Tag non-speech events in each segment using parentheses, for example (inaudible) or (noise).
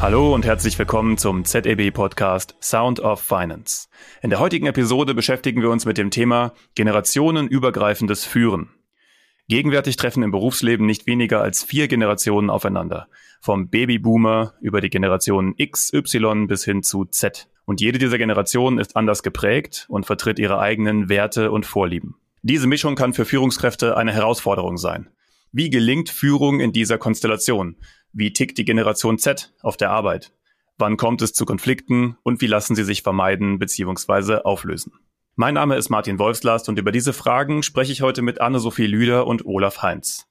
Hallo und herzlich willkommen zum ZEB-Podcast Sound of Finance. In der heutigen Episode beschäftigen wir uns mit dem Thema generationenübergreifendes Führen. Gegenwärtig treffen im Berufsleben nicht weniger als vier Generationen aufeinander. Vom Babyboomer über die Generationen X, Y bis hin zu Z. Und jede dieser Generationen ist anders geprägt und vertritt ihre eigenen Werte und Vorlieben. Diese Mischung kann für Führungskräfte eine Herausforderung sein. Wie gelingt Führung in dieser Konstellation? Wie tickt die Generation Z auf der Arbeit? Wann kommt es zu Konflikten und wie lassen sie sich vermeiden bzw. auflösen? Mein Name ist Martin Wolfslast und über diese Fragen spreche ich heute mit Anne-Sophie Lüder und Olaf Heinz.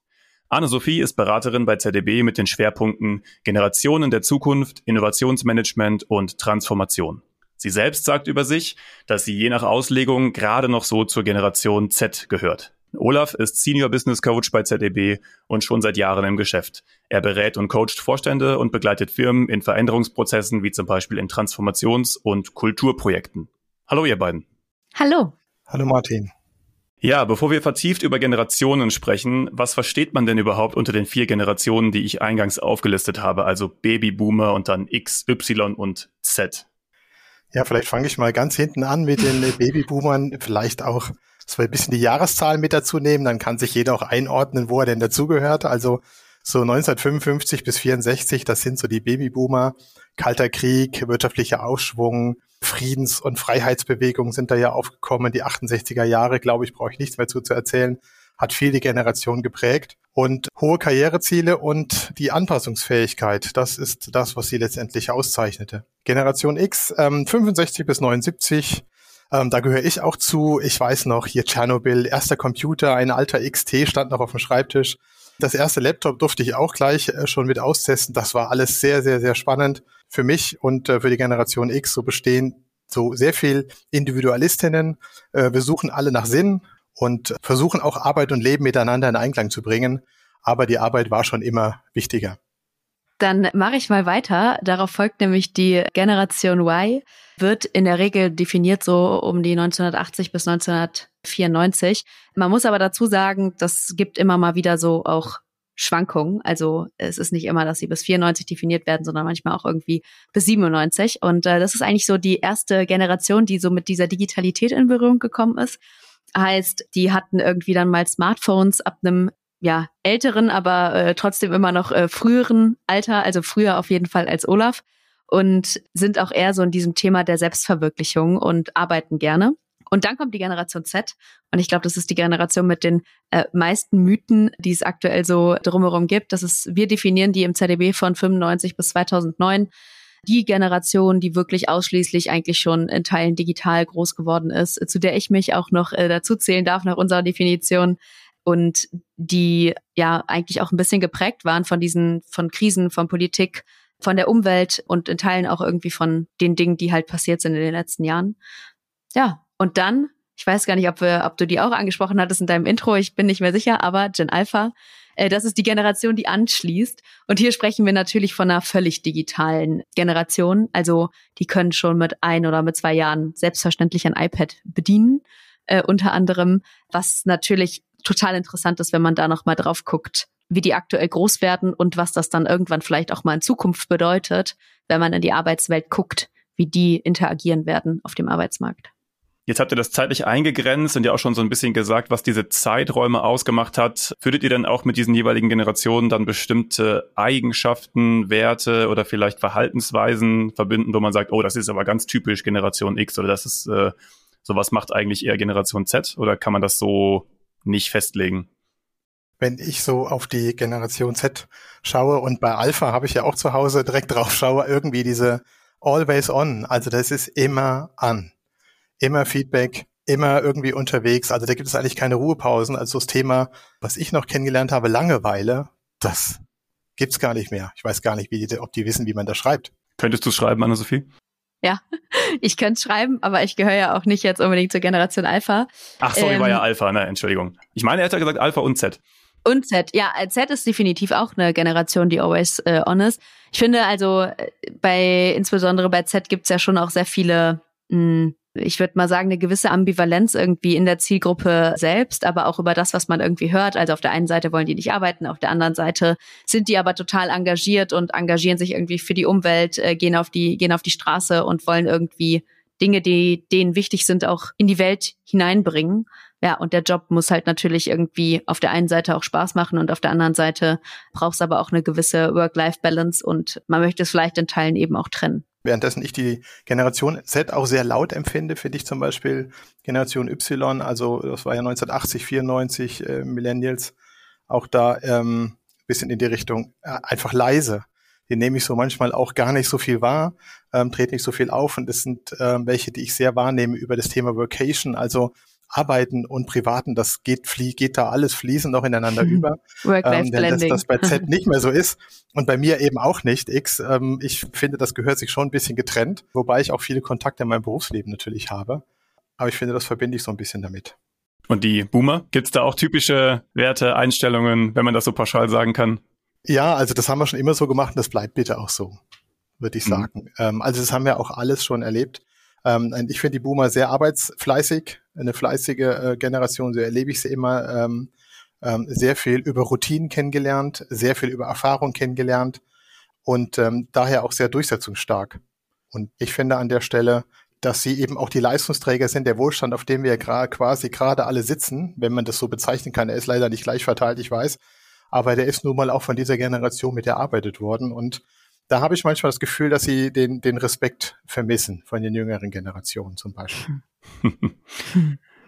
Anne-Sophie ist Beraterin bei ZDB mit den Schwerpunkten Generationen der Zukunft, Innovationsmanagement und Transformation. Sie selbst sagt über sich, dass sie je nach Auslegung gerade noch so zur Generation Z gehört. Olaf ist Senior Business Coach bei ZDB und schon seit Jahren im Geschäft. Er berät und coacht Vorstände und begleitet Firmen in Veränderungsprozessen wie zum Beispiel in Transformations- und Kulturprojekten. Hallo ihr beiden. Hallo. Hallo Martin. Ja, bevor wir vertieft über Generationen sprechen, was versteht man denn überhaupt unter den vier Generationen, die ich eingangs aufgelistet habe, also Babyboomer und dann X, Y und Z? Ja, vielleicht fange ich mal ganz hinten an mit den Babyboomern, vielleicht auch so ein bisschen die Jahreszahl mit dazu nehmen, dann kann sich jeder auch einordnen, wo er denn dazugehört. Also so 1955 bis 64, das sind so die Babyboomer. Kalter Krieg, wirtschaftlicher Aufschwung, Friedens- und Freiheitsbewegungen sind da ja aufgekommen. Die 68er Jahre, glaube ich, brauche ich nichts mehr zu, zu erzählen, hat viele Generationen geprägt. Und hohe Karriereziele und die Anpassungsfähigkeit, das ist das, was sie letztendlich auszeichnete. Generation X, ähm, 65 bis 79, ähm, da gehöre ich auch zu. Ich weiß noch, hier Tschernobyl, erster Computer, ein alter XT stand noch auf dem Schreibtisch. Das erste Laptop durfte ich auch gleich äh, schon mit austesten. Das war alles sehr, sehr, sehr spannend für mich und äh, für die Generation X. So bestehen so sehr viel Individualistinnen. Äh, wir suchen alle nach Sinn und versuchen auch Arbeit und Leben miteinander in Einklang zu bringen. Aber die Arbeit war schon immer wichtiger. Dann mache ich mal weiter. Darauf folgt nämlich die Generation Y, wird in der Regel definiert so um die 1980 bis 1994. Man muss aber dazu sagen, das gibt immer mal wieder so auch Schwankungen. Also es ist nicht immer, dass sie bis 94 definiert werden, sondern manchmal auch irgendwie bis 97. Und äh, das ist eigentlich so die erste Generation, die so mit dieser Digitalität in Berührung gekommen ist. Heißt, die hatten irgendwie dann mal Smartphones ab einem ja, älteren, aber äh, trotzdem immer noch äh, früheren Alter, also früher auf jeden Fall als Olaf und sind auch eher so in diesem Thema der Selbstverwirklichung und arbeiten gerne. Und dann kommt die Generation Z. Und ich glaube, das ist die Generation mit den äh, meisten Mythen, die es aktuell so drumherum gibt. Das ist, wir definieren die im ZDB von 95 bis 2009. Die Generation, die wirklich ausschließlich eigentlich schon in Teilen digital groß geworden ist, zu der ich mich auch noch äh, dazu zählen darf nach unserer Definition und die ja eigentlich auch ein bisschen geprägt waren von diesen, von Krisen, von Politik, von der Umwelt und in Teilen auch irgendwie von den Dingen, die halt passiert sind in den letzten Jahren. Ja, und dann, ich weiß gar nicht, ob, wir, ob du die auch angesprochen hattest in deinem Intro, ich bin nicht mehr sicher, aber Gen Alpha, äh, das ist die Generation, die anschließt. Und hier sprechen wir natürlich von einer völlig digitalen Generation. Also die können schon mit ein oder mit zwei Jahren selbstverständlich ein iPad bedienen, äh, unter anderem, was natürlich total interessant ist, wenn man da noch mal drauf guckt, wie die aktuell groß werden und was das dann irgendwann vielleicht auch mal in Zukunft bedeutet, wenn man in die Arbeitswelt guckt, wie die interagieren werden auf dem Arbeitsmarkt. Jetzt habt ihr das zeitlich eingegrenzt und ja auch schon so ein bisschen gesagt, was diese Zeiträume ausgemacht hat. Würdet ihr denn auch mit diesen jeweiligen Generationen dann bestimmte Eigenschaften, Werte oder vielleicht Verhaltensweisen verbinden, wo man sagt, oh, das ist aber ganz typisch Generation X oder das ist äh, sowas macht eigentlich eher Generation Z oder kann man das so nicht festlegen. Wenn ich so auf die Generation Z schaue und bei Alpha habe ich ja auch zu Hause direkt drauf schaue, irgendwie diese Always on, also das ist immer an. Immer Feedback, immer irgendwie unterwegs. Also da gibt es eigentlich keine Ruhepausen. Also das Thema, was ich noch kennengelernt habe, Langeweile, das gibt's gar nicht mehr. Ich weiß gar nicht, wie die, ob die wissen, wie man das schreibt. Könntest du schreiben, Anna-Sophie? Ja, (laughs) ich könnte schreiben, aber ich gehöre ja auch nicht jetzt unbedingt zur Generation Alpha. Ach, sorry, ähm, war ja ähm, Alpha, ne? Entschuldigung. Ich meine, er hat ja gesagt Alpha und Z. Und Z, ja, Z ist definitiv auch eine Generation, die always äh, on ist. Ich finde also, äh, bei insbesondere bei Z gibt's ja schon auch sehr viele mh, hm, ich würde mal sagen, eine gewisse Ambivalenz irgendwie in der Zielgruppe selbst, aber auch über das, was man irgendwie hört. Also auf der einen Seite wollen die nicht arbeiten, auf der anderen Seite sind die aber total engagiert und engagieren sich irgendwie für die Umwelt, äh, gehen auf die, gehen auf die Straße und wollen irgendwie Dinge, die denen wichtig sind, auch in die Welt hineinbringen. Ja, und der Job muss halt natürlich irgendwie auf der einen Seite auch Spaß machen und auf der anderen Seite braucht es aber auch eine gewisse Work-Life-Balance und man möchte es vielleicht in Teilen eben auch trennen. Währenddessen ich die Generation Z auch sehr laut empfinde, finde ich zum Beispiel Generation Y, also das war ja 1980, 94 äh, Millennials, auch da ähm, bisschen in die Richtung äh, einfach leise. Die nehme ich so manchmal auch gar nicht so viel wahr, ähm, trete nicht so viel auf und das sind ähm, welche, die ich sehr wahrnehme über das Thema Vocation, also Arbeiten und Privaten, das geht, flie geht da alles fließend noch ineinander (laughs) über. ähm, denn dass das bei Z (laughs) nicht mehr so ist und bei mir eben auch nicht. X, ähm, ich finde, das gehört sich schon ein bisschen getrennt, wobei ich auch viele Kontakte in meinem Berufsleben natürlich habe. Aber ich finde, das verbinde ich so ein bisschen damit. Und die Boomer, gibt's da auch typische Werte, Einstellungen, wenn man das so pauschal sagen kann? Ja, also das haben wir schon immer so gemacht und das bleibt bitte auch so, würde ich mhm. sagen. Mhm. Ähm, also das haben wir auch alles schon erlebt. Ähm, ich finde die Boomer sehr arbeitsfleißig, eine fleißige äh, Generation, so erlebe ich sie immer. Ähm, ähm, sehr viel über Routinen kennengelernt, sehr viel über Erfahrung kennengelernt und ähm, daher auch sehr durchsetzungsstark. Und ich finde an der Stelle, dass sie eben auch die Leistungsträger sind, der Wohlstand, auf dem wir gra quasi gerade alle sitzen, wenn man das so bezeichnen kann. Er ist leider nicht gleich verteilt, ich weiß, aber der ist nun mal auch von dieser Generation mit erarbeitet worden und da habe ich manchmal das Gefühl, dass sie den, den Respekt vermissen von den jüngeren Generationen zum Beispiel.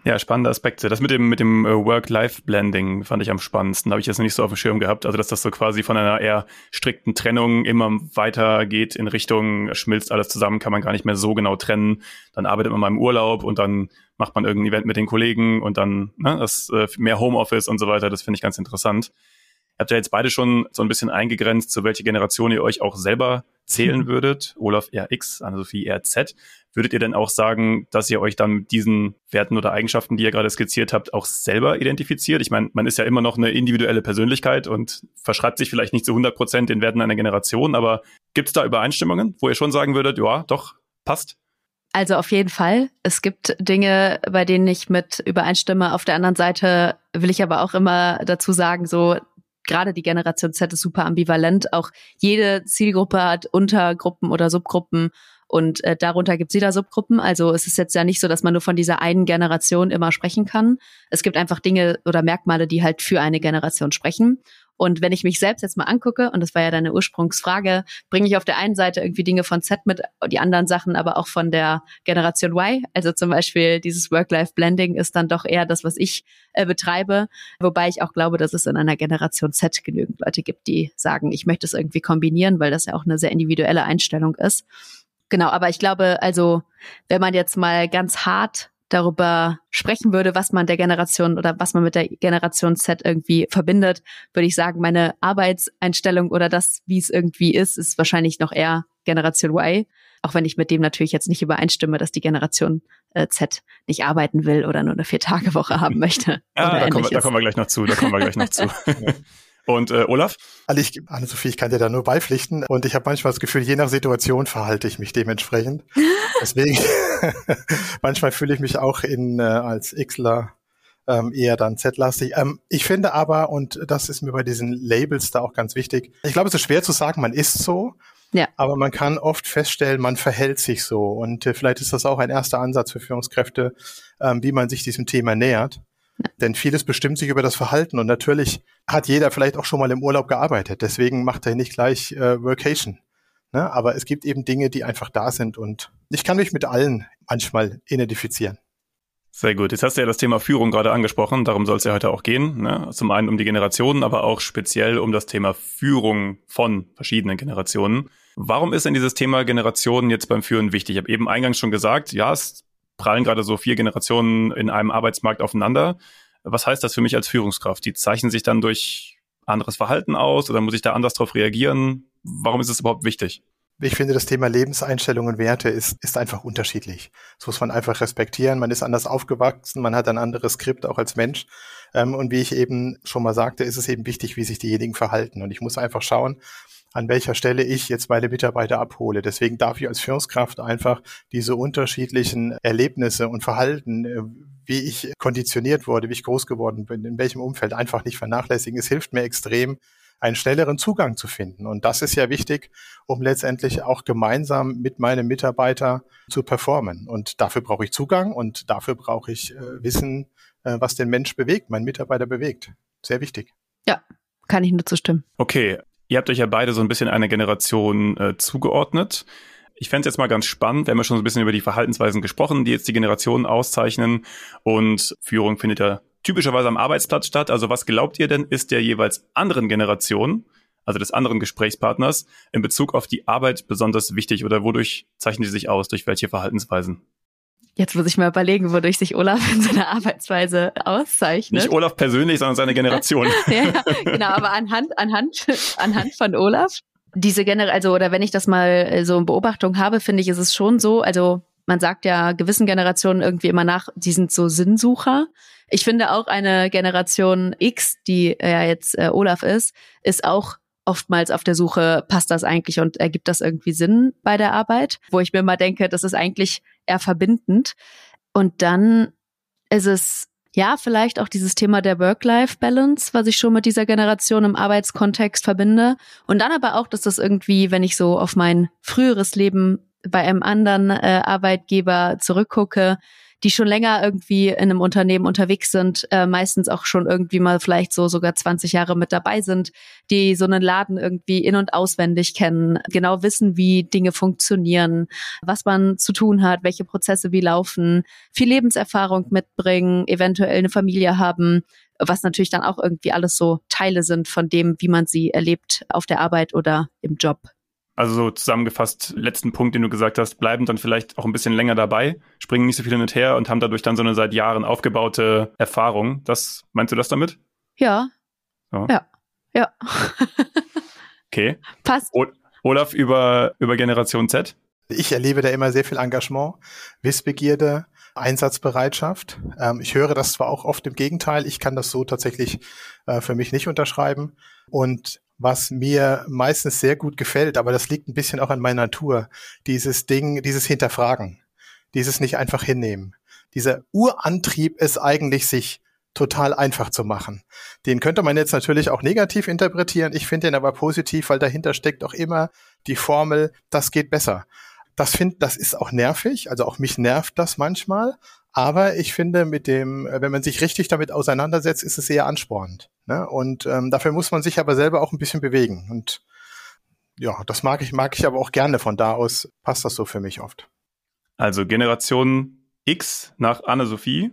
Ja, spannende Aspekte. Das mit dem, mit dem äh, Work-Life-Blending fand ich am spannendsten. Habe ich jetzt noch nicht so auf dem Schirm gehabt. Also, dass das so quasi von einer eher strikten Trennung immer weiter geht in Richtung, schmilzt alles zusammen, kann man gar nicht mehr so genau trennen. Dann arbeitet man mal im Urlaub und dann macht man irgendein Event mit den Kollegen und dann ne, das äh, mehr Homeoffice und so weiter. Das finde ich ganz interessant. Habt ja jetzt beide schon so ein bisschen eingegrenzt, zu welcher Generation ihr euch auch selber zählen mhm. würdet. Olaf RX, Anne-Sophie RZ. Würdet ihr denn auch sagen, dass ihr euch dann mit diesen Werten oder Eigenschaften, die ihr gerade skizziert habt, auch selber identifiziert? Ich meine, man ist ja immer noch eine individuelle Persönlichkeit und verschreibt sich vielleicht nicht zu 100 Prozent den Werten einer Generation, aber gibt es da Übereinstimmungen, wo ihr schon sagen würdet, ja, doch, passt? Also auf jeden Fall. Es gibt Dinge, bei denen ich mit übereinstimme. Auf der anderen Seite will ich aber auch immer dazu sagen, so gerade die Generation Z ist super ambivalent. Auch jede Zielgruppe hat Untergruppen oder Subgruppen und äh, darunter gibt es wieder Subgruppen. Also es ist jetzt ja nicht so, dass man nur von dieser einen Generation immer sprechen kann. Es gibt einfach Dinge oder Merkmale, die halt für eine Generation sprechen. Und wenn ich mich selbst jetzt mal angucke, und das war ja deine Ursprungsfrage, bringe ich auf der einen Seite irgendwie Dinge von Z mit, die anderen Sachen aber auch von der Generation Y. Also zum Beispiel dieses Work-Life-Blending ist dann doch eher das, was ich äh, betreibe. Wobei ich auch glaube, dass es in einer Generation Z genügend Leute gibt, die sagen, ich möchte es irgendwie kombinieren, weil das ja auch eine sehr individuelle Einstellung ist. Genau, aber ich glaube, also wenn man jetzt mal ganz hart darüber sprechen würde, was man der Generation oder was man mit der Generation Z irgendwie verbindet, würde ich sagen, meine Arbeitseinstellung oder das, wie es irgendwie ist, ist wahrscheinlich noch eher Generation Y. Auch wenn ich mit dem natürlich jetzt nicht übereinstimme, dass die Generation äh, Z nicht arbeiten will oder nur eine Vier-Tage-Woche haben möchte. (laughs) ah, da kommen, wir, da kommen wir gleich noch zu, da kommen wir gleich noch zu. (laughs) (laughs) Und äh, Olaf? Also ich, Anne-Sophie, ich kann dir da nur beipflichten und ich habe manchmal das Gefühl, je nach Situation verhalte ich mich dementsprechend. (laughs) Deswegen, (laughs) manchmal fühle ich mich auch in äh, als Xler ähm, eher dann Z-lastig. Ähm, ich finde aber, und das ist mir bei diesen Labels da auch ganz wichtig, ich glaube, es ist schwer zu sagen, man ist so, ja. aber man kann oft feststellen, man verhält sich so. Und äh, vielleicht ist das auch ein erster Ansatz für Führungskräfte, ähm, wie man sich diesem Thema nähert. Denn vieles bestimmt sich über das Verhalten und natürlich hat jeder vielleicht auch schon mal im Urlaub gearbeitet. Deswegen macht er nicht gleich äh, Workation. Ne? Aber es gibt eben Dinge, die einfach da sind und ich kann mich mit allen manchmal identifizieren. Sehr gut. Jetzt hast du ja das Thema Führung gerade angesprochen. Darum soll es ja heute auch gehen. Ne? Zum einen um die Generationen, aber auch speziell um das Thema Führung von verschiedenen Generationen. Warum ist denn dieses Thema Generationen jetzt beim Führen wichtig? Ich habe eben eingangs schon gesagt, ja, es prallen gerade so vier Generationen in einem Arbeitsmarkt aufeinander. Was heißt das für mich als Führungskraft? Die zeichnen sich dann durch anderes Verhalten aus oder muss ich da anders darauf reagieren? Warum ist es überhaupt wichtig? Ich finde, das Thema Lebenseinstellungen und Werte ist, ist einfach unterschiedlich. Das muss man einfach respektieren. Man ist anders aufgewachsen, man hat ein anderes Skript auch als Mensch. Ähm, und wie ich eben schon mal sagte, ist es eben wichtig, wie sich diejenigen verhalten. Und ich muss einfach schauen, an welcher Stelle ich jetzt meine Mitarbeiter abhole. Deswegen darf ich als Führungskraft einfach diese unterschiedlichen Erlebnisse und Verhalten, äh, wie ich konditioniert wurde, wie ich groß geworden bin, in welchem Umfeld einfach nicht vernachlässigen. Es hilft mir extrem, einen schnelleren Zugang zu finden. Und das ist ja wichtig, um letztendlich auch gemeinsam mit meinem Mitarbeiter zu performen. Und dafür brauche ich Zugang und dafür brauche ich äh, Wissen, äh, was den Mensch bewegt, meinen Mitarbeiter bewegt. Sehr wichtig. Ja, kann ich nur zustimmen. Okay, ihr habt euch ja beide so ein bisschen einer Generation äh, zugeordnet. Ich fände es jetzt mal ganz spannend, wir haben ja schon so ein bisschen über die Verhaltensweisen gesprochen, die jetzt die Generationen auszeichnen. Und Führung findet ja typischerweise am Arbeitsplatz statt. Also was glaubt ihr denn, ist der jeweils anderen Generation, also des anderen Gesprächspartners, in Bezug auf die Arbeit besonders wichtig oder wodurch zeichnen die sich aus, durch welche Verhaltensweisen? Jetzt muss ich mal überlegen, wodurch sich Olaf in seiner Arbeitsweise auszeichnet. Nicht Olaf persönlich, sondern seine Generation. (laughs) ja, genau, aber anhand, anhand, anhand von Olaf. Diese generell, also, oder wenn ich das mal äh, so in Beobachtung habe, finde ich, ist es schon so, also, man sagt ja gewissen Generationen irgendwie immer nach, die sind so Sinnsucher. Ich finde auch eine Generation X, die ja jetzt äh, Olaf ist, ist auch oftmals auf der Suche, passt das eigentlich und ergibt das irgendwie Sinn bei der Arbeit, wo ich mir mal denke, das ist eigentlich eher verbindend. Und dann ist es ja vielleicht auch dieses Thema der Work-Life-Balance, was ich schon mit dieser Generation im Arbeitskontext verbinde. Und dann aber auch, dass das irgendwie, wenn ich so auf mein früheres Leben bei einem anderen äh, Arbeitgeber zurückgucke, die schon länger irgendwie in einem Unternehmen unterwegs sind, äh, meistens auch schon irgendwie mal vielleicht so sogar 20 Jahre mit dabei sind, die so einen Laden irgendwie in- und auswendig kennen, genau wissen, wie Dinge funktionieren, was man zu tun hat, welche Prozesse wie laufen, viel Lebenserfahrung mitbringen, eventuell eine Familie haben, was natürlich dann auch irgendwie alles so Teile sind von dem, wie man sie erlebt auf der Arbeit oder im Job. Also so zusammengefasst, letzten Punkt, den du gesagt hast, bleiben dann vielleicht auch ein bisschen länger dabei, springen nicht so viel hin und her und haben dadurch dann so eine seit Jahren aufgebaute Erfahrung. Das meinst du das damit? Ja. So. Ja. Ja. (laughs) okay. Passt. O Olaf über, über Generation Z? Ich erlebe da immer sehr viel Engagement, Wissbegierde, Einsatzbereitschaft. Ähm, ich höre das zwar auch oft im Gegenteil, ich kann das so tatsächlich äh, für mich nicht unterschreiben. Und was mir meistens sehr gut gefällt, aber das liegt ein bisschen auch an meiner Natur. Dieses Ding, dieses Hinterfragen, dieses nicht einfach hinnehmen. Dieser Urantrieb ist eigentlich, sich total einfach zu machen. Den könnte man jetzt natürlich auch negativ interpretieren. Ich finde den aber positiv, weil dahinter steckt auch immer die Formel, das geht besser. Das finde, das ist auch nervig. Also auch mich nervt das manchmal. Aber ich finde, mit dem, wenn man sich richtig damit auseinandersetzt, ist es sehr anspornend. Ne? Und ähm, dafür muss man sich aber selber auch ein bisschen bewegen. Und ja, das mag ich, mag ich aber auch gerne. Von da aus passt das so für mich oft. Also Generation X nach Anne-Sophie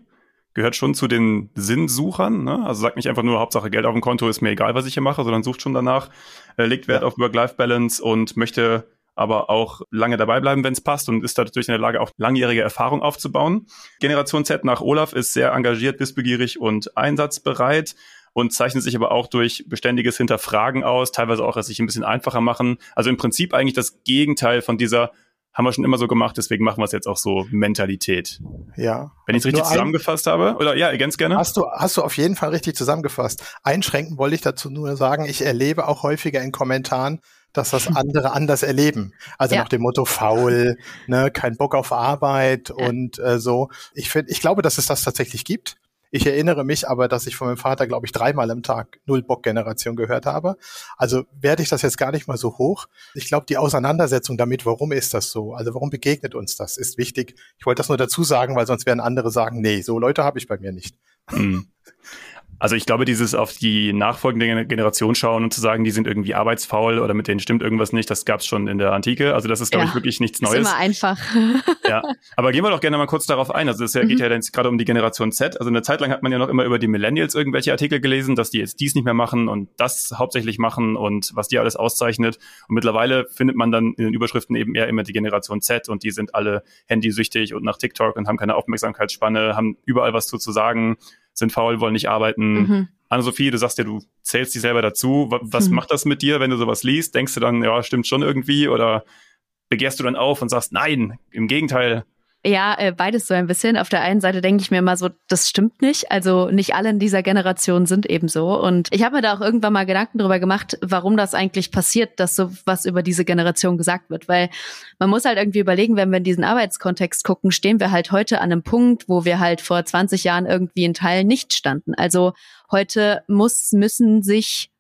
gehört schon zu den Sinnsuchern. Ne? Also sagt nicht einfach nur, Hauptsache Geld auf dem Konto ist mir egal, was ich hier mache, sondern sucht schon danach, äh, legt Wert ja. auf Work-Life-Balance und möchte aber auch lange dabei bleiben, wenn es passt und ist dadurch in der Lage, auch langjährige Erfahrung aufzubauen. Generation Z nach Olaf ist sehr engagiert, wissbegierig und einsatzbereit und zeichnet sich aber auch durch beständiges Hinterfragen aus, teilweise auch es sich ein bisschen einfacher machen. Also im Prinzip eigentlich das Gegenteil von dieser haben wir schon immer so gemacht, deswegen machen wir es jetzt auch so Mentalität. Ja. Wenn ich es richtig zusammengefasst habe, oder ja, ganz gerne. Hast du, hast du auf jeden Fall richtig zusammengefasst. Einschränken wollte ich dazu nur sagen, ich erlebe auch häufiger in Kommentaren, dass das andere anders erleben. Also ja. nach dem Motto faul, ne, kein Bock auf Arbeit ja. und äh, so. Ich finde, ich glaube, dass es das tatsächlich gibt. Ich erinnere mich aber, dass ich von meinem Vater, glaube ich, dreimal am Tag Null-Bock-Generation gehört habe. Also werde ich das jetzt gar nicht mal so hoch. Ich glaube, die Auseinandersetzung damit, warum ist das so? Also warum begegnet uns das, ist wichtig. Ich wollte das nur dazu sagen, weil sonst werden andere sagen, nee, so Leute habe ich bei mir nicht. Hm. Also ich glaube, dieses auf die nachfolgende Generation schauen und zu sagen, die sind irgendwie arbeitsfaul oder mit denen stimmt irgendwas nicht, das gab es schon in der Antike. Also das ist, glaube ja, ich, wirklich nichts Neues. Ist immer einfach. (laughs) ja, aber gehen wir doch gerne mal kurz darauf ein. Also es mhm. geht ja jetzt gerade um die Generation Z. Also eine Zeit lang hat man ja noch immer über die Millennials irgendwelche Artikel gelesen, dass die jetzt dies nicht mehr machen und das hauptsächlich machen und was die alles auszeichnet. Und mittlerweile findet man dann in den Überschriften eben eher immer die Generation Z und die sind alle handysüchtig und nach TikTok und haben keine Aufmerksamkeitsspanne, haben überall was zu, zu sagen sind faul, wollen nicht arbeiten. Mhm. Anne-Sophie, du sagst ja, du zählst dich selber dazu. Was mhm. macht das mit dir, wenn du sowas liest? Denkst du dann, ja, stimmt schon irgendwie? Oder begehrst du dann auf und sagst, nein, im Gegenteil, Ja, äh, beides so ein bisschen. Auf der einen Seite denke ich mir immer so, das stimmt nicht. Also nicht alle in dieser Generation sind eben so. Und ich habe mir da auch irgendwann mal Gedanken darüber gemacht, warum das eigentlich passiert, dass so was über diese Generation gesagt wird. Weil man muss halt irgendwie überlegen, wenn wir in diesen Arbeitskontext gucken, stehen wir halt heute an einem Punkt, wo wir halt vor 20 Jahren irgendwie in Teilen nicht standen. Also heute muss, müssen sich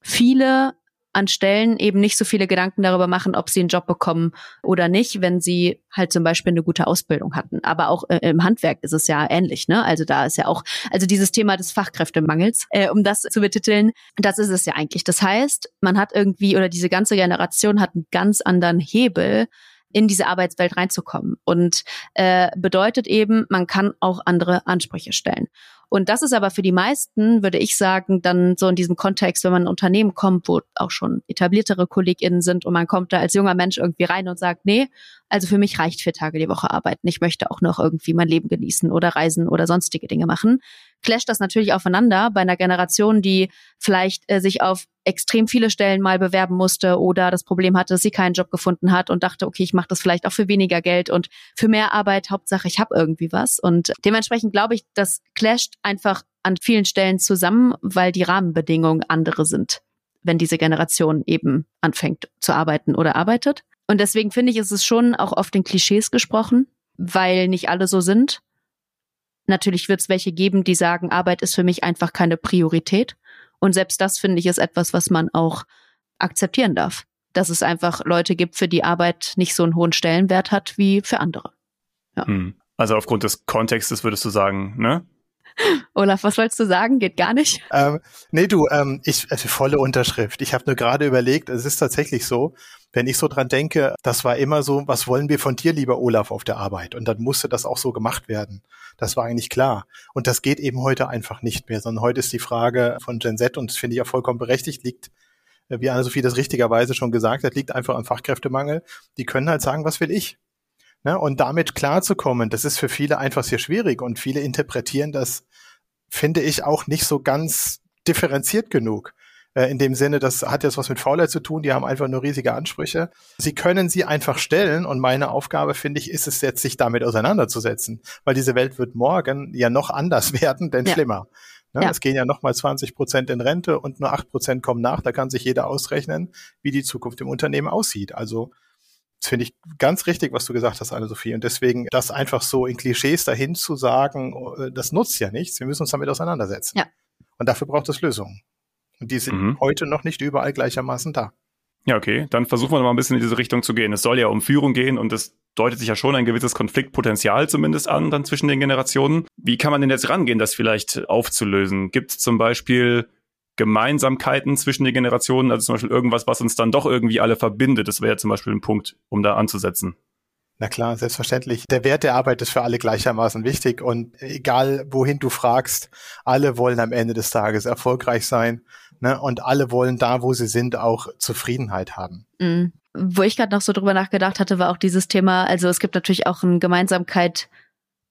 viele an Stellen eben nicht so viele Gedanken darüber machen, ob sie einen Job bekommen oder nicht, wenn sie halt zum Beispiel eine gute Ausbildung hatten. Aber auch äh, im Handwerk ist es ja ähnlich, ne? Also da ist ja auch, also dieses Thema des Fachkräftemangels, äh, um das zu betiteln, das ist es ja eigentlich. Das heißt, man hat irgendwie oder diese ganze Generation hat einen ganz anderen Hebel, in diese Arbeitswelt reinzukommen. Und äh, bedeutet eben, man kann auch andere Ansprüche stellen. Und das ist aber für die meisten, würde ich sagen, dann so in diesem Kontext, wenn man in ein Unternehmen kommt, wo auch schon etabliertere KollegInnen sind und man kommt da als junger Mensch irgendwie rein und sagt, nee, also für mich reicht vier Tage die Woche arbeiten. Ich möchte auch noch irgendwie mein Leben genießen oder reisen oder sonstige Dinge machen. Clasht das natürlich aufeinander bei einer Generation, die vielleicht äh, sich auf extrem viele Stellen mal bewerben musste oder das Problem hatte, dass sie keinen Job gefunden hat und dachte, okay, ich mache das vielleicht auch für weniger Geld und für mehr Arbeit, Hauptsache ich habe irgendwie was. Und dementsprechend glaube ich, das clasht einfach an vielen Stellen zusammen, weil die Rahmenbedingungen andere sind, wenn diese Generation eben anfängt zu arbeiten oder arbeitet. Und deswegen finde ich, ist es schon auch oft in Klischees gesprochen, weil nicht alle so sind. Natürlich wird es welche geben, die sagen, Arbeit ist für mich einfach keine Priorität. Und selbst das finde ich ist etwas, was man auch akzeptieren darf. Dass es einfach Leute gibt, für die Arbeit nicht so einen hohen Stellenwert hat wie für andere. Ja. Hm. Also aufgrund des Kontextes würdest du sagen, ne? (laughs) Olaf, was wolltest du sagen? Geht gar nicht. Ähm, nee, du, ähm, ich, also volle Unterschrift. Ich habe nur gerade überlegt, es ist tatsächlich so, wenn ich so dran denke, das war immer so, was wollen wir von dir, lieber Olaf, auf der Arbeit? Und dann musste das auch so gemacht werden. Das war eigentlich klar. Und das geht eben heute einfach nicht mehr, sondern heute ist die Frage von Gen Z, und das finde ich ja vollkommen berechtigt, liegt, äh, wie Anne-Sophie das richtigerweise schon gesagt hat, liegt einfach am Fachkräftemangel. Die können halt sagen, was will ich? Ne? Und damit klarzukommen, das ist für viele einfach sehr schwierig und viele interpretieren das, finde ich, auch nicht so ganz differenziert genug. Äh, in dem Sinne, das hat jetzt was mit Faulheit zu tun, die haben einfach nur riesige Ansprüche. Sie können sie einfach stellen und meine Aufgabe, finde ich, ist es jetzt, sich damit auseinanderzusetzen, weil diese Welt wird morgen ja noch anders (laughs) werden, denn ja. schlimmer. Ne? Ja. Es gehen ja nochmal 20 Prozent in Rente und nur 8 Prozent kommen nach. Da kann sich jeder ausrechnen, wie die Zukunft im Unternehmen aussieht. Also das finde ich ganz richtig, was du gesagt hast, Anne-Sophie. Und deswegen, das einfach so in Klischees dahin zu sagen, äh, das nutzt ja nichts. Wir müssen uns damit auseinandersetzen. Ja. Und dafür braucht es Lösungen. Und die sind mhm. heute noch nicht überall gleichermaßen da. Ja, okay. Dann versuchen wir mal ein bisschen in diese Richtung zu gehen. Es soll ja um Führung gehen und es deutet sich ja schon ein gewisses Konfliktpotenzial zumindest an, dann zwischen den Generationen. Wie kann man denn jetzt rangehen, das vielleicht aufzulösen? Gibt es zum Beispiel Gemeinsamkeiten zwischen den Generationen, also zum Beispiel irgendwas, was uns dann doch irgendwie alle verbindet. Das wäre zum Beispiel ein Punkt, um da anzusetzen. Na klar, selbstverständlich. Der Wert der Arbeit ist für alle gleichermaßen wichtig und egal wohin du fragst, alle wollen am Ende des Tages erfolgreich sein ne? und alle wollen da, wo sie sind, auch Zufriedenheit haben. Mhm. Wo ich gerade noch so drüber nachgedacht hatte, war auch dieses Thema, also es gibt natürlich auch eine Gemeinsamkeit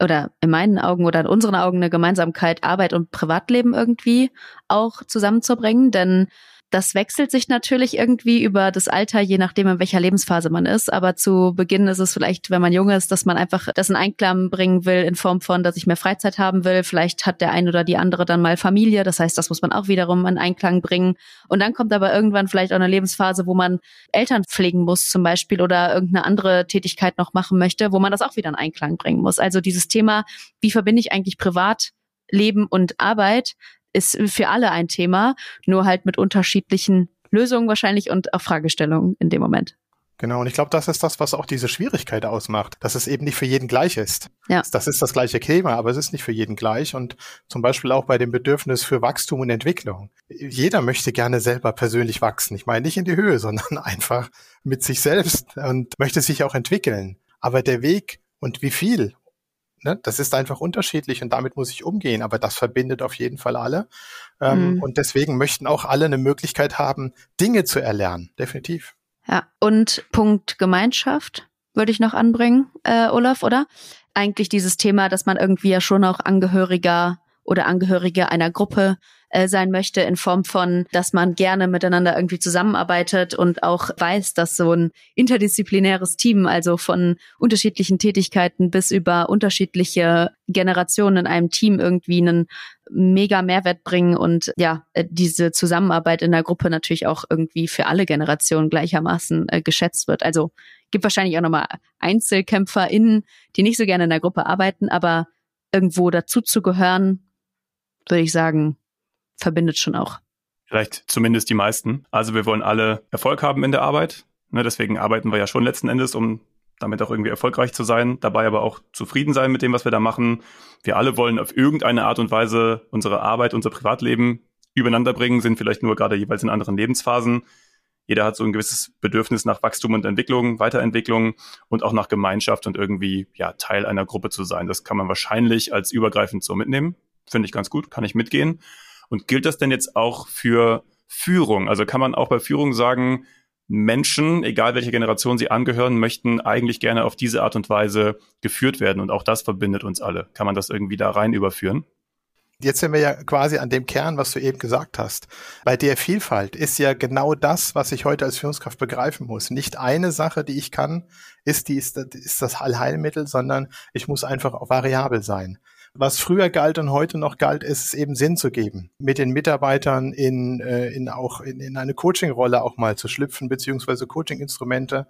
oder in meinen Augen oder in unseren Augen eine Gemeinsamkeit, Arbeit und Privatleben irgendwie auch zusammenzubringen. Denn das wechselt sich natürlich irgendwie über das Alter, je nachdem, in welcher Lebensphase man ist. Aber zu Beginn ist es vielleicht, wenn man jung ist, dass man einfach das in Einklang bringen will in Form von, dass ich mehr Freizeit haben will. Vielleicht hat der ein oder die andere dann mal Familie. Das heißt, das muss man auch wiederum in Einklang bringen. Und dann kommt aber irgendwann vielleicht auch eine Lebensphase, wo man Eltern pflegen muss zum Beispiel oder irgendeine andere Tätigkeit noch machen möchte, wo man das auch wieder in Einklang bringen muss. Also dieses Thema, wie verbinde ich eigentlich Privatleben und Arbeit, ist für alle ein Thema, nur halt mit unterschiedlichen Lösungen wahrscheinlich und auch Fragestellungen in dem Moment. Genau, und ich glaube, das ist das, was auch diese Schwierigkeit ausmacht, dass es eben nicht für jeden gleich ist. Ja. Das ist das gleiche Thema, aber es ist nicht für jeden gleich. Und zum Beispiel auch bei dem Bedürfnis für Wachstum und Entwicklung. Jeder möchte gerne selber persönlich wachsen. Ich meine nicht in die Höhe, (laughs) sondern einfach mit sich selbst und möchte sich auch entwickeln. Aber der Weg und wie viel ne, das ist einfach unterschiedlich und damit muss ich umgehen, aber das verbindet auf jeden Fall alle. Ähm, mhm. Und deswegen möchten auch alle eine Möglichkeit haben, Dinge zu erlernen, definitiv. Ja, und Punkt Gemeinschaft würde ich noch anbringen, äh, Olaf, oder? Eigentlich dieses Thema, dass man irgendwie ja schon auch Angehöriger oder Angehörige einer Gruppe äh, sein möchte in Form von, dass man gerne miteinander irgendwie zusammenarbeitet und auch weiß, dass so ein interdisziplinäres Team, also von unterschiedlichen Tätigkeiten bis über unterschiedliche Generationen in einem Team irgendwie einen mega Mehrwert bringen und ja, äh, diese Zusammenarbeit in der Gruppe natürlich auch irgendwie für alle Generationen gleichermaßen äh, geschätzt wird. Also gibt wahrscheinlich auch nochmal EinzelkämpferInnen, die nicht so gerne in der Gruppe arbeiten, aber irgendwo dazu zu gehören, würde ich sagen, verbindet schon auch. Vielleicht zumindest die meisten. Also wir wollen alle Erfolg haben in der Arbeit. Ne, deswegen arbeiten wir ja schon letzten Endes, um damit auch irgendwie erfolgreich zu sein, dabei aber auch zufrieden sein mit dem, was wir da machen. Wir alle wollen auf irgendeine Art und Weise unsere Arbeit, unser Privatleben übereinander bringen, sind vielleicht nur gerade jeweils in anderen Lebensphasen. Jeder hat so ein gewisses Bedürfnis nach Wachstum und Entwicklung, Weiterentwicklung und auch nach Gemeinschaft und irgendwie ja Teil einer Gruppe zu sein. Das kann man wahrscheinlich als übergreifend so mitnehmen. Finde ich ganz gut, kann ich mitgehen. Und gilt das denn jetzt auch für Führung? Also kann man auch bei Führung sagen, Menschen, egal welche Generation sie angehören, möchten eigentlich gerne auf diese Art und Weise geführt werden. Und auch das verbindet uns alle. Kann man das irgendwie da rein überführen? Jetzt sind wir ja quasi an dem Kern, was du eben gesagt hast. Bei der Vielfalt ist ja genau das, was ich heute als Führungskraft begreifen muss. Nicht eine Sache, die ich kann, ist, die, ist, ist das Allheilmittel, sondern ich muss einfach variabel sein. Was früher galt und heute noch galt, ist es eben Sinn zu geben, mit den Mitarbeitern in, äh, in auch in, in eine Coaching-Rolle auch mal zu schlüpfen, beziehungsweise Coaching-Instrumente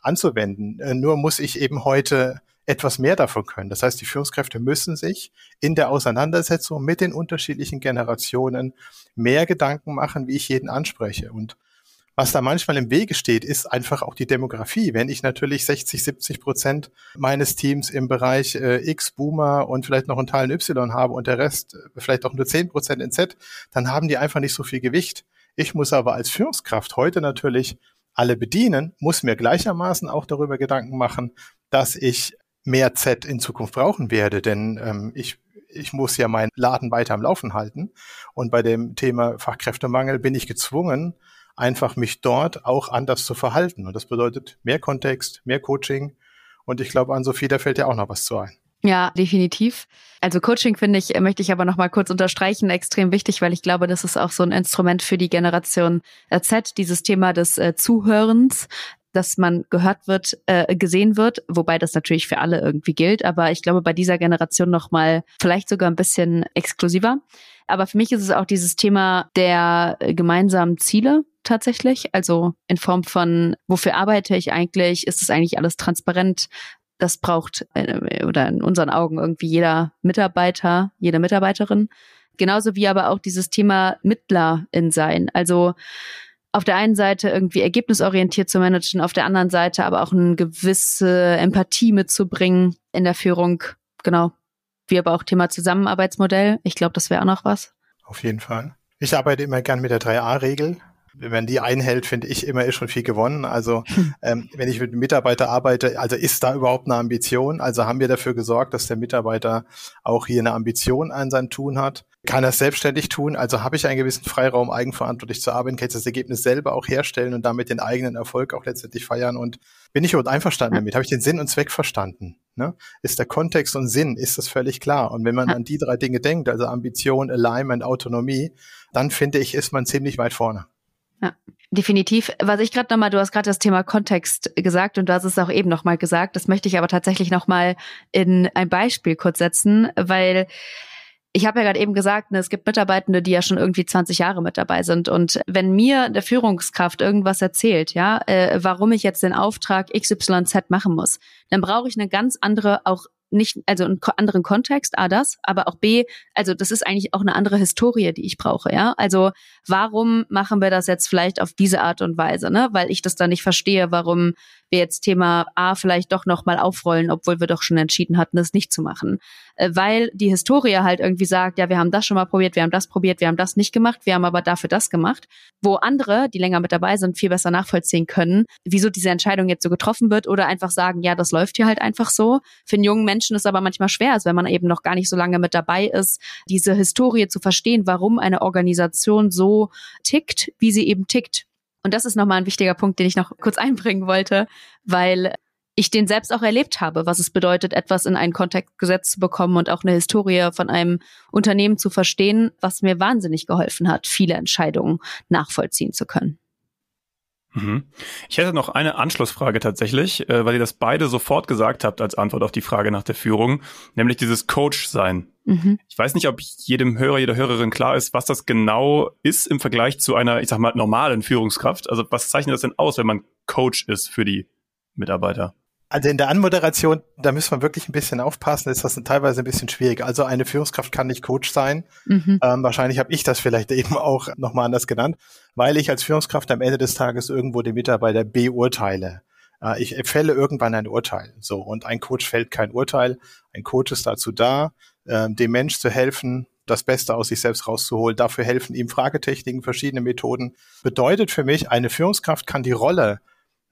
anzuwenden. Äh, nur muss ich eben heute etwas mehr davon können. Das heißt, die Führungskräfte müssen sich in der Auseinandersetzung mit den unterschiedlichen Generationen mehr Gedanken machen, wie ich jeden anspreche. Und was da manchmal im Wege steht, ist einfach auch die Demografie. Wenn ich natürlich 60, 70 Prozent meines Teams im Bereich äh, X, Boomer und vielleicht noch einen Teil in Y habe und der Rest äh, vielleicht auch nur 10 Prozent in Z, dann haben die einfach nicht so viel Gewicht. Ich muss aber als Führungskraft heute natürlich alle bedienen, muss mir gleichermaßen auch darüber Gedanken machen, dass ich mehr Z in Zukunft brauchen werde, denn ähm, ich ich muss ja meinen Laden weiter am Laufen halten. Und bei dem Thema Fachkräftemangel bin ich gezwungen, einfach mich dort auch anders zu verhalten. Und das bedeutet mehr Kontext, mehr Coaching. Und ich glaube, an Sophie, da fällt ja auch noch was zu ein. Ja, definitiv. Also Coaching finde ich, möchte ich aber noch mal kurz unterstreichen, extrem wichtig, weil ich glaube, das ist auch so ein Instrument für die Generation Z, dieses Thema des äh, Zuhörens, dass man gehört wird, äh, gesehen wird, wobei das natürlich für alle irgendwie gilt, aber ich glaube bei dieser Generation noch mal vielleicht sogar ein bisschen exklusiver. Aber für mich ist es auch dieses Thema der gemeinsamen Ziele, tatsächlich. Also in Form von, wofür arbeite ich eigentlich? Ist es eigentlich alles transparent? Das braucht äh, oder in unseren Augen irgendwie jeder Mitarbeiter, jede Mitarbeiterin. Genauso wie aber auch dieses Thema Mittler in sein. Also auf der einen Seite irgendwie ergebnisorientiert zu managen, auf der anderen Seite aber auch eine gewisse Empathie mitzubringen in der Führung. Genau. Wie aber auch Thema Zusammenarbeitsmodell. Ich glaube, das wäre auch noch was. Auf jeden Fall. Ich arbeite immer gern mit der 3a-Regel wenn man die einhält, finde ich immer ist schon viel gewonnen. Also (laughs) ähm, wenn ich mit einem Mitarbeiter arbeite, also ist da überhaupt eine Ambition? Also haben wir dafür gesorgt, dass der Mitarbeiter auch hier eine Ambition an sein Tun hat? Kann er es selbstständig tun? Also habe ich einen gewissen Freiraum, eigenverantwortlich zu arbeiten? Kann ich das Ergebnis selber auch herstellen und damit den eigenen Erfolg auch letztendlich feiern? Und bin ich überhaupt einverstanden damit? Habe ich den Sinn und Zweck verstanden? Ne? Ist der Kontext und Sinn, ist das völlig klar? Und wenn man an die drei Dinge denkt, also Ambition, Alignment, Autonomie, dann finde ich, ist man ziemlich weit vorne. Ja, definitiv. Was ich gerade nochmal, du hast gerade das Thema Kontext gesagt und du hast es auch eben nochmal gesagt. Das möchte ich aber tatsächlich nochmal in ein Beispiel kurz setzen, weil ich habe ja gerade eben gesagt, ne, es gibt Mitarbeitende, die ja schon irgendwie 20 Jahre mit dabei sind. Und wenn mir der Führungskraft irgendwas erzählt, ja, äh, warum ich jetzt den Auftrag XYZ machen muss, dann brauche ich eine ganz andere auch nicht, also einen anderen Kontext, A, das, aber auch B, also das ist eigentlich auch eine andere Historie, die ich brauche, ja. Also warum machen wir das jetzt vielleicht auf diese Art und Weise, ne? Weil ich das da nicht verstehe, warum wir jetzt Thema A vielleicht doch nochmal aufrollen, obwohl wir doch schon entschieden hatten, das nicht zu machen. Äh, weil die Historie halt irgendwie sagt, ja, wir haben das schon mal probiert, wir haben das probiert, wir haben das nicht gemacht, wir haben aber dafür das gemacht, wo andere, die länger mit dabei sind, viel besser nachvollziehen können, wieso diese Entscheidung jetzt so getroffen wird oder einfach sagen, ja, das läuft hier halt einfach so. Für einen jungen Menschen ist aber manchmal schwer, als wenn man eben noch gar nicht so lange mit dabei ist, diese Historie zu verstehen, warum eine Organisation so tickt, wie sie eben tickt. Und das ist nochmal ein wichtiger Punkt, den ich noch kurz einbringen wollte, weil ich den selbst auch erlebt habe, was es bedeutet, etwas in einen Kontext gesetzt zu bekommen und auch eine Historie von einem Unternehmen zu verstehen, was mir wahnsinnig geholfen hat, viele Entscheidungen nachvollziehen zu können. Mhm. Ich hätte noch eine Anschlussfrage tatsächlich, äh, weil ihr das beide sofort gesagt habt als Antwort auf die Frage nach der Führung, nämlich dieses Coach sein. Mhm. Ich weiß nicht, ob jedem Hörer, jeder Hörerin klar ist, was das genau ist im Vergleich zu einer, ich sag mal, normalen Führungskraft. Also was zeichnet das denn aus, wenn man Coach ist für die Mitarbeiter? Also in der Anmoderation, da müssen wir wirklich ein bisschen aufpassen, ist das teilweise ein bisschen schwierig. Also eine Führungskraft kann nicht Coach sein. Mhm. Ähm, wahrscheinlich habe ich das vielleicht (laughs) eben auch nochmal anders genannt, weil ich als Führungskraft am Ende des Tages irgendwo den Mitarbeiter beurteile. Äh, ich fälle irgendwann ein Urteil. So und ein Coach fällt kein Urteil. Ein Coach ist dazu da, äh, dem Mensch zu helfen, das Beste aus sich selbst rauszuholen. Dafür helfen ihm Fragetechniken, verschiedene Methoden. Bedeutet für mich, eine Führungskraft kann die Rolle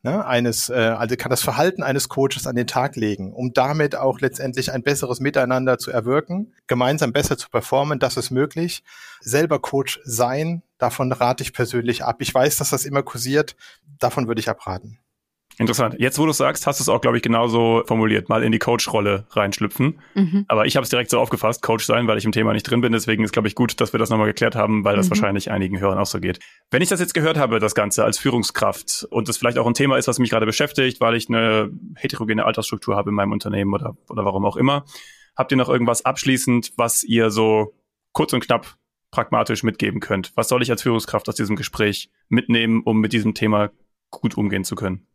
ne, eines, äh, also kann das Verhalten eines Coaches an den Tag legen, um damit auch letztendlich ein besseres Miteinander zu erwirken, gemeinsam besser zu performen, das ist möglich. Selber Coach sein, davon rate ich persönlich ab. Ich weiß, dass das immer kursiert, davon würde ich abraten. Interessant. Jetzt, wo du sagst, hast du es auch, glaube ich, genauso formuliert, mal in die Coach-Rolle reinschlüpfen. Mhm. Aber ich habe es direkt so aufgefasst, Coach sein, weil ich im Thema nicht drin bin. Deswegen ist, glaube ich, gut, dass wir das nochmal geklärt haben, weil das mhm. wahrscheinlich einigen Hörern auch so geht. Wenn ich das jetzt gehört habe, das Ganze als Führungskraft und das vielleicht auch ein Thema ist, was mich gerade beschäftigt, weil ich eine heterogene Altersstruktur habe in meinem Unternehmen oder, oder warum auch immer, habt ihr noch irgendwas abschließend, was ihr so kurz und knapp pragmatisch mitgeben könnt? Was soll ich als Führungskraft aus diesem Gespräch mitnehmen, um mit diesem Thema gut umgehen zu können?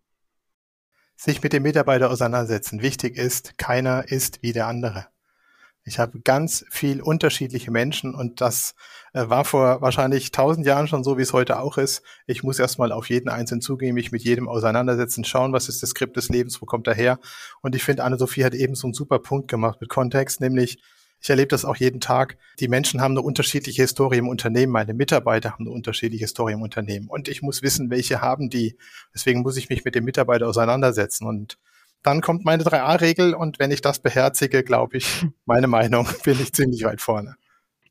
Sich mit dem Mitarbeiter auseinandersetzen. Wichtig ist, keiner ist wie der andere. Ich habe ganz viel unterschiedliche Menschen und das äh, war vor wahrscheinlich tausend Jahren schon so, wie es heute auch ist. Ich muss erstmal auf jeden Einzelnen zugehen, mich mit jedem auseinandersetzen, schauen, was ist das Skript des Lebens, wo kommt er her. Und ich finde, Anne-Sophie hat eben so einen super Punkt gemacht mit Kontext, nämlich ich erlebe das auch jeden Tag. Die Menschen haben eine unterschiedliche Historie im Unternehmen. Meine Mitarbeiter haben eine unterschiedliche Historie im Unternehmen. Und ich muss wissen, welche haben die. Deswegen muss ich mich mit dem Mitarbeiter auseinandersetzen. Und dann kommt meine 3a-Regel. Und wenn ich das beherzige, glaube ich, (laughs) meine Meinung, bin ich ziemlich weit vorne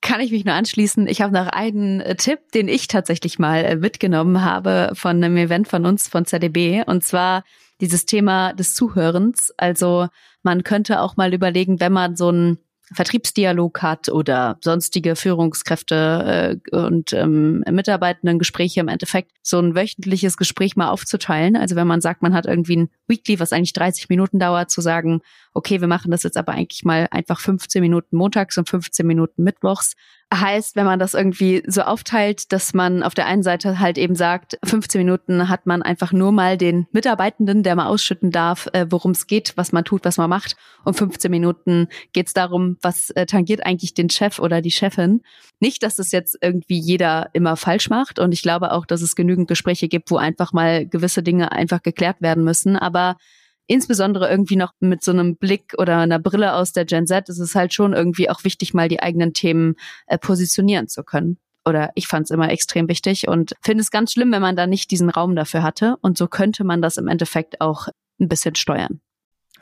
kann ich mich nur anschließen. Ich habe noch einen äh, Tipp, den ich tatsächlich mal äh, mitgenommen habe von einem Event von uns, von ZDB, und zwar dieses Thema des Zuhörens. Also man könnte auch mal überlegen, wenn man so ein Vertriebsdialog hat oder sonstige Führungskräfte äh, und ähm, Mitarbeitenden Gespräche im Endeffekt so ein wöchentliches Gespräch mal aufzuteilen. Also wenn man sagt, man hat irgendwie ein Weekly, was eigentlich 30 Minuten dauert, zu sagen, okay, wir machen das jetzt aber eigentlich mal einfach 15 Minuten montags und 15 Minuten mittwochs heißt, wenn man das irgendwie so aufteilt, dass man auf der einen Seite halt eben sagt, 15 Minuten hat man einfach nur mal den Mitarbeitenden, der mal ausschütten darf, äh, worum es geht, was man tut, was man macht. Und 15 Minuten geht es darum, was äh, tangiert eigentlich den Chef oder die Chefin. Nicht, dass das jetzt irgendwie jeder immer falsch macht. Und ich glaube auch, dass es genügend Gespräche gibt, wo einfach mal gewisse Dinge einfach geklärt werden müssen. Aber insbesondere irgendwie noch mit so einem Blick oder einer Brille aus der Gen Z ist es halt schon irgendwie auch wichtig, mal die eigenen Themen äh, positionieren zu können. Oder ich fand es immer extrem wichtig und finde es ganz schlimm, wenn man da nicht diesen Raum dafür hatte. Und so könnte man das im Endeffekt auch ein bisschen steuern.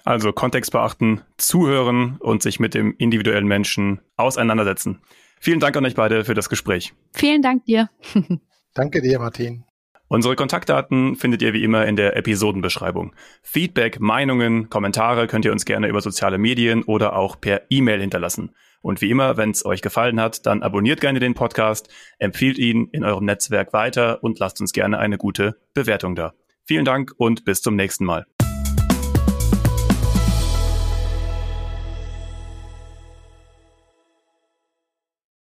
Also Kontext beachten, zuhören und sich mit dem individuellen Menschen auseinandersetzen. Vielen Dank an euch beide für das Gespräch. Vielen Dank dir. (laughs) Danke dir, Martin. Unsere Kontaktdaten findet ihr wie immer in der Episodenbeschreibung. Feedback, Meinungen, Kommentare könnt ihr uns gerne über soziale Medien oder auch per E-Mail hinterlassen. Und wie immer, wenn es euch gefallen hat, dann abonniert gerne den Podcast, empfiehlt ihn in eurem Netzwerk weiter und lasst uns gerne eine gute Bewertung da. Vielen Dank und bis zum nächsten Mal.